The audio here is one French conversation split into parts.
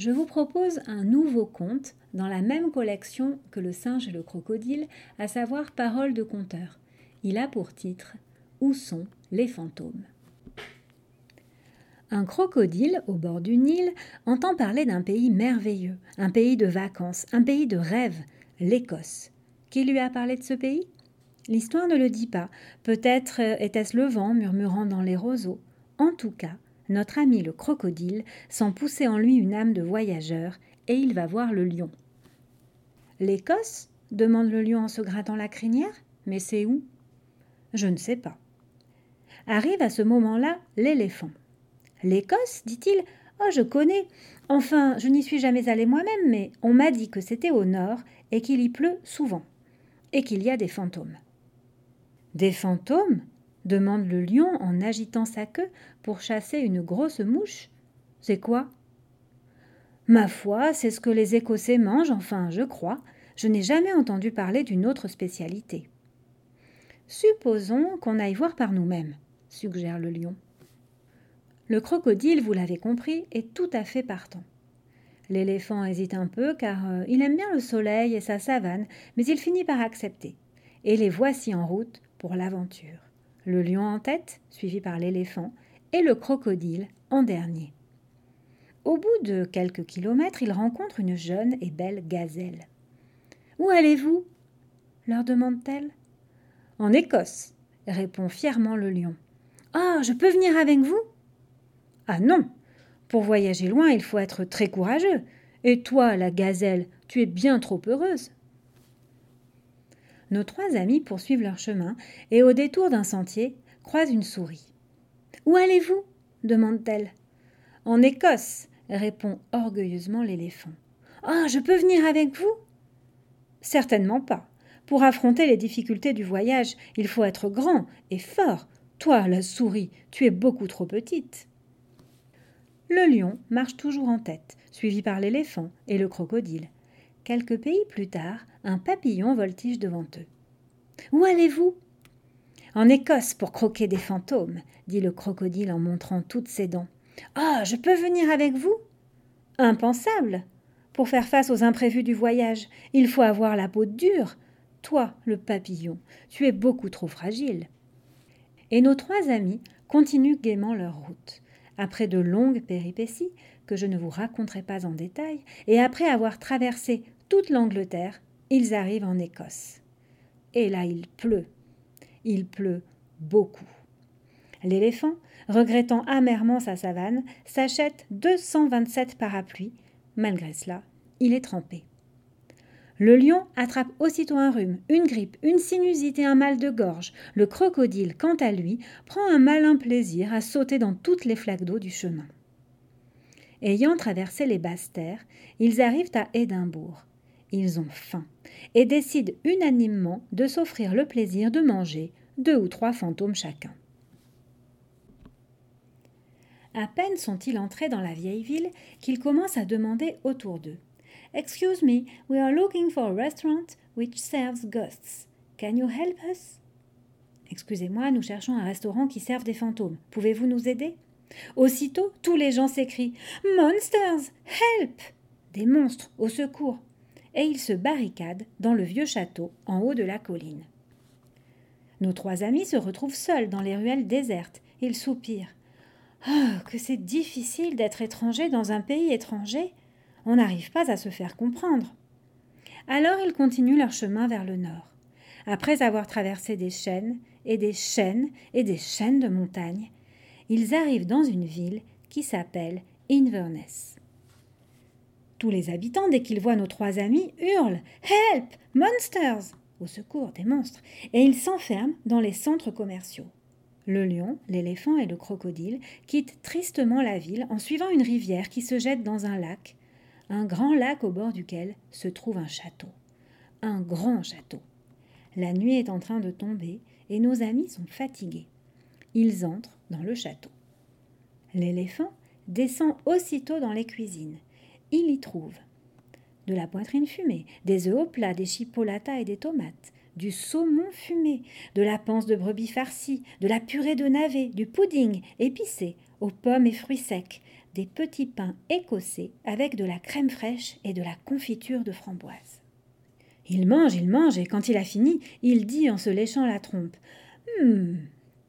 je vous propose un nouveau conte dans la même collection que Le singe et le crocodile, à savoir Paroles de conteur. Il a pour titre Où sont les fantômes? Un crocodile au bord du Nil entend parler d'un pays merveilleux, un pays de vacances, un pays de rêves, l'Écosse. Qui lui a parlé de ce pays? L'histoire ne le dit pas. Peut-être était-ce le vent murmurant dans les roseaux. En tout cas, notre ami le crocodile sent pousser en lui une âme de voyageur et il va voir le lion. L'Écosse demande le lion en se grattant la crinière. Mais c'est où? Je ne sais pas. Arrive à ce moment-là l'éléphant. L'Écosse, dit-il, Oh, je connais. Enfin, je n'y suis jamais allé moi-même, mais on m'a dit que c'était au nord et qu'il y pleut souvent, et qu'il y a des fantômes. Des fantômes? Demande le lion en agitant sa queue pour chasser une grosse mouche. C'est quoi? Ma foi, c'est ce que les Écossais mangent, enfin, je crois. Je n'ai jamais entendu parler d'une autre spécialité. Supposons qu'on aille voir par nous-mêmes, suggère le lion. Le crocodile, vous l'avez compris, est tout à fait partant. L'éléphant hésite un peu car euh, il aime bien le soleil et sa savane, mais il finit par accepter. Et les voici en route pour l'aventure. Le lion en tête, suivi par l'éléphant, et le crocodile en dernier. Au bout de quelques kilomètres, il rencontre une jeune et belle gazelle. Où allez-vous? leur demande-t-elle. En Écosse, répond fièrement le lion. Ah, je peux venir avec vous Ah non Pour voyager loin, il faut être très courageux. Et toi, la gazelle, tu es bien trop heureuse. Nos trois amis poursuivent leur chemin et au détour d'un sentier croisent une souris. Où allez-vous? demande-t-elle. En Écosse, répond orgueilleusement l'éléphant. Ah, je peux venir avec vous? Certainement pas. Pour affronter les difficultés du voyage, il faut être grand et fort. Toi, la souris, tu es beaucoup trop petite. Le lion marche toujours en tête, suivi par l'éléphant et le crocodile. Quelques pays plus tard, un papillon voltige devant eux. Où allez-vous En Écosse pour croquer des fantômes, dit le crocodile en montrant toutes ses dents. Ah, je peux venir avec vous Impensable Pour faire face aux imprévus du voyage, il faut avoir la peau dure. Toi, le papillon, tu es beaucoup trop fragile. Et nos trois amis continuent gaiement leur route. Après de longues péripéties, que je ne vous raconterai pas en détail, et après avoir traversé toute l'Angleterre, ils arrivent en Écosse. Et là, il pleut. Il pleut beaucoup. L'éléphant, regrettant amèrement sa savane, s'achète 227 parapluies. Malgré cela, il est trempé. Le lion attrape aussitôt un rhume, une grippe, une sinusite et un mal de gorge. Le crocodile, quant à lui, prend un malin plaisir à sauter dans toutes les flaques d'eau du chemin. Ayant traversé les basses terres, ils arrivent à Édimbourg. Ils ont faim et décident unanimement de s'offrir le plaisir de manger deux ou trois fantômes chacun. À peine sont-ils entrés dans la vieille ville qu'ils commencent à demander autour d'eux. Excuse me, we are looking for a restaurant which serves ghosts. Can you help us? Excusez-moi, nous cherchons un restaurant qui serve des fantômes. Pouvez-vous nous aider? Aussitôt, tous les gens s'écrient Monsters! Help! Des monstres, au secours! Et ils se barricadent dans le vieux château en haut de la colline. Nos trois amis se retrouvent seuls dans les ruelles désertes. Ils soupirent. Oh, que c'est difficile d'être étranger dans un pays étranger on n'arrive pas à se faire comprendre. Alors ils continuent leur chemin vers le nord. Après avoir traversé des chaînes et des chaînes et des chaînes de montagnes, ils arrivent dans une ville qui s'appelle Inverness. Tous les habitants, dès qu'ils voient nos trois amis, hurlent Help Monsters au secours des monstres, et ils s'enferment dans les centres commerciaux. Le lion, l'éléphant et le crocodile quittent tristement la ville en suivant une rivière qui se jette dans un lac un grand lac au bord duquel se trouve un château. Un grand château. La nuit est en train de tomber et nos amis sont fatigués. Ils entrent dans le château. L'éléphant descend aussitôt dans les cuisines. Il y trouve de la poitrine fumée, des œufs au plat, des chipolatas et des tomates, du saumon fumé, de la panse de brebis farcie, de la purée de navet, du pudding épicé aux pommes et fruits secs, des petits pains écossais avec de la crème fraîche et de la confiture de framboise. Il mange, il mange, et quand il a fini, il dit en se léchant la trompe Hum,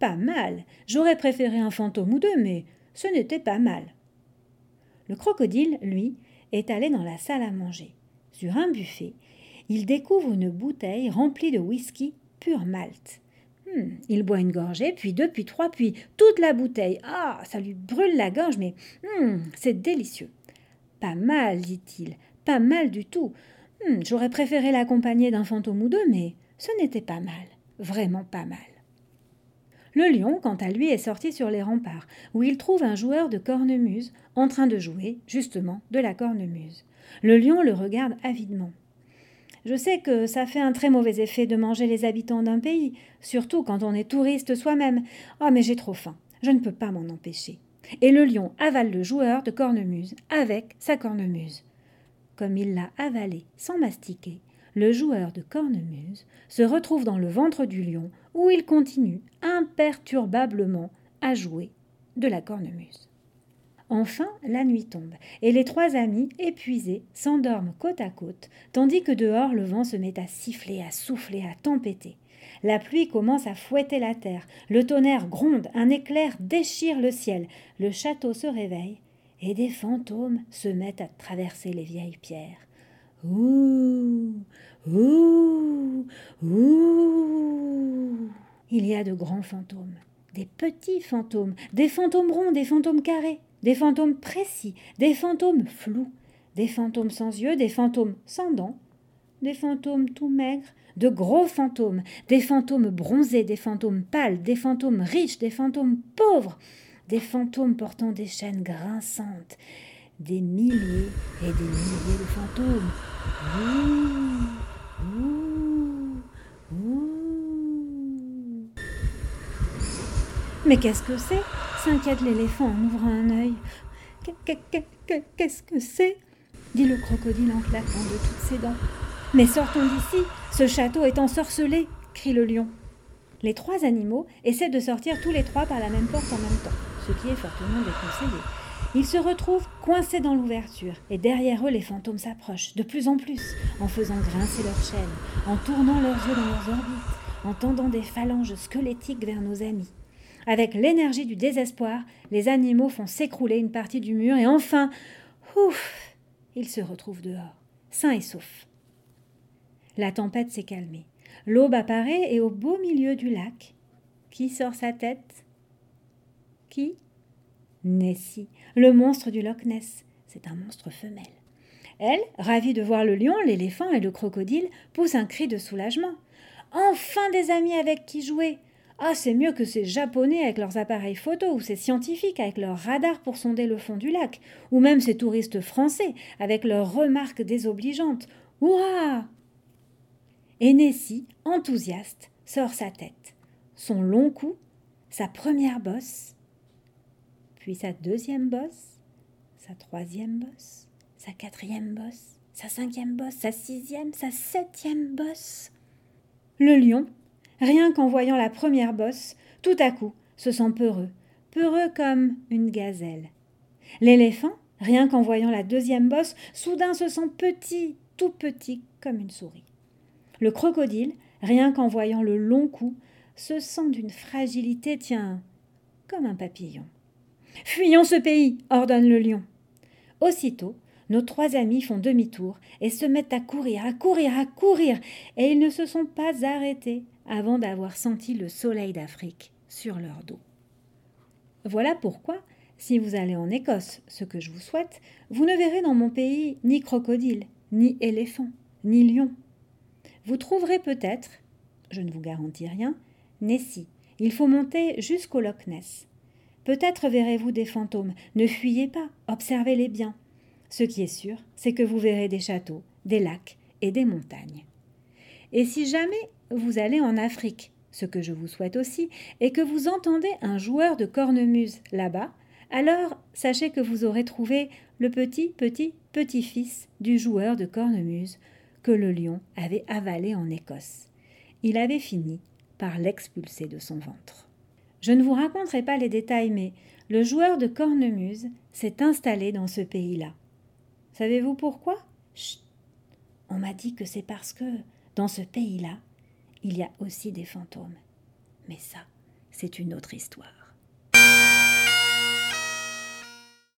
pas mal. J'aurais préféré un fantôme ou deux, mais ce n'était pas mal. Le crocodile, lui, est allé dans la salle à manger. Sur un buffet, il découvre une bouteille remplie de whisky pur malt. Hmm, il boit une gorgée, puis deux, puis trois, puis toute la bouteille. Ah, ça lui brûle la gorge, mais hmm, c'est délicieux. Pas mal, dit-il, pas mal du tout. Hmm, j'aurais préféré l'accompagner d'un fantôme ou deux, mais ce n'était pas mal, vraiment pas mal. Le lion, quant à lui, est sorti sur les remparts, où il trouve un joueur de cornemuse en train de jouer, justement, de la cornemuse. Le lion le regarde avidement. Je sais que ça fait un très mauvais effet de manger les habitants d'un pays, surtout quand on est touriste soi-même. Oh, mais j'ai trop faim. Je ne peux pas m'en empêcher. Et le lion avale le joueur de cornemuse avec sa cornemuse. Comme il l'a avalé sans mastiquer, le joueur de cornemuse se retrouve dans le ventre du lion où il continue imperturbablement à jouer de la cornemuse. Enfin, la nuit tombe, et les trois amis, épuisés, s'endorment côte à côte, tandis que dehors le vent se met à siffler, à souffler, à tempêter. La pluie commence à fouetter la terre, le tonnerre gronde, un éclair déchire le ciel, le château se réveille, et des fantômes se mettent à traverser les vieilles pierres. Ouh Ouh Ouh Il y a de grands fantômes, des petits fantômes, des fantômes ronds, des fantômes carrés, des fantômes précis, des fantômes flous, des fantômes sans yeux, des fantômes sans dents, des fantômes tout maigres, de gros fantômes, des fantômes bronzés, des fantômes pâles, des fantômes riches, des fantômes pauvres, des fantômes portant des chaînes grinçantes, des milliers et des milliers de fantômes. Mais qu'est-ce que c'est? S'inquiète l'éléphant en ouvrant un œil. Qu'est-ce que c'est? Dit le crocodile en claquant de toutes ses dents. Mais sortons d'ici, ce château est ensorcelé, crie le lion. Les trois animaux essaient de sortir tous les trois par la même porte en même temps, ce qui est fortement déconseillé. Ils se retrouvent coincés dans l'ouverture, et derrière eux les fantômes s'approchent, de plus en plus, en faisant grincer leurs chaînes, en tournant leurs yeux dans leurs orbites, en tendant des phalanges squelettiques vers nos amis. Avec l'énergie du désespoir, les animaux font s'écrouler une partie du mur, et enfin, ouf, ils se retrouvent dehors, sains et saufs. La tempête s'est calmée. L'aube apparaît et au beau milieu du lac, qui sort sa tête? Qui? Nessie, le monstre du Loch Ness. C'est un monstre femelle. Elle, ravie de voir le lion, l'éléphant et le crocodile, pousse un cri de soulagement. Enfin des amis avec qui jouer. Ah, c'est mieux que ces Japonais avec leurs appareils photo, ou ces scientifiques avec leurs radars pour sonder le fond du lac, ou même ces touristes français avec leurs remarques désobligeantes. Hurrah Et Nessie, enthousiaste, sort sa tête, son long cou, sa première bosse, puis sa deuxième bosse, sa troisième bosse, sa quatrième bosse, sa cinquième bosse, sa sixième, sa septième bosse. Le lion, rien qu'en voyant la première bosse, tout à coup se sent peureux, peureux comme une gazelle. L'éléphant, rien qu'en voyant la deuxième bosse, soudain se sent petit, tout petit comme une souris. Le crocodile, rien qu'en voyant le long cou, se sent d'une fragilité, tiens, comme un papillon. Fuyons ce pays, ordonne le lion. Aussitôt, nos trois amis font demi-tour et se mettent à courir, à courir, à courir, et ils ne se sont pas arrêtés avant d'avoir senti le soleil d'Afrique sur leur dos. Voilà pourquoi, si vous allez en Écosse, ce que je vous souhaite, vous ne verrez dans mon pays ni crocodile, ni éléphant, ni lion. Vous trouverez peut-être, je ne vous garantis rien, Nessie. Il faut monter jusqu'au Loch Ness. Peut-être verrez-vous des fantômes. Ne fuyez pas, observez-les bien. Ce qui est sûr, c'est que vous verrez des châteaux, des lacs et des montagnes. Et si jamais vous allez en Afrique, ce que je vous souhaite aussi, et que vous entendez un joueur de cornemuse là-bas, alors sachez que vous aurez trouvé le petit, petit, petit-fils du joueur de cornemuse que le lion avait avalé en Écosse. Il avait fini par l'expulser de son ventre. Je ne vous raconterai pas les détails, mais le joueur de cornemuse s'est installé dans ce pays-là. Savez-vous pourquoi? Chut On m'a dit que c'est parce que, dans ce pays-là, il y a aussi des fantômes. Mais ça, c'est une autre histoire.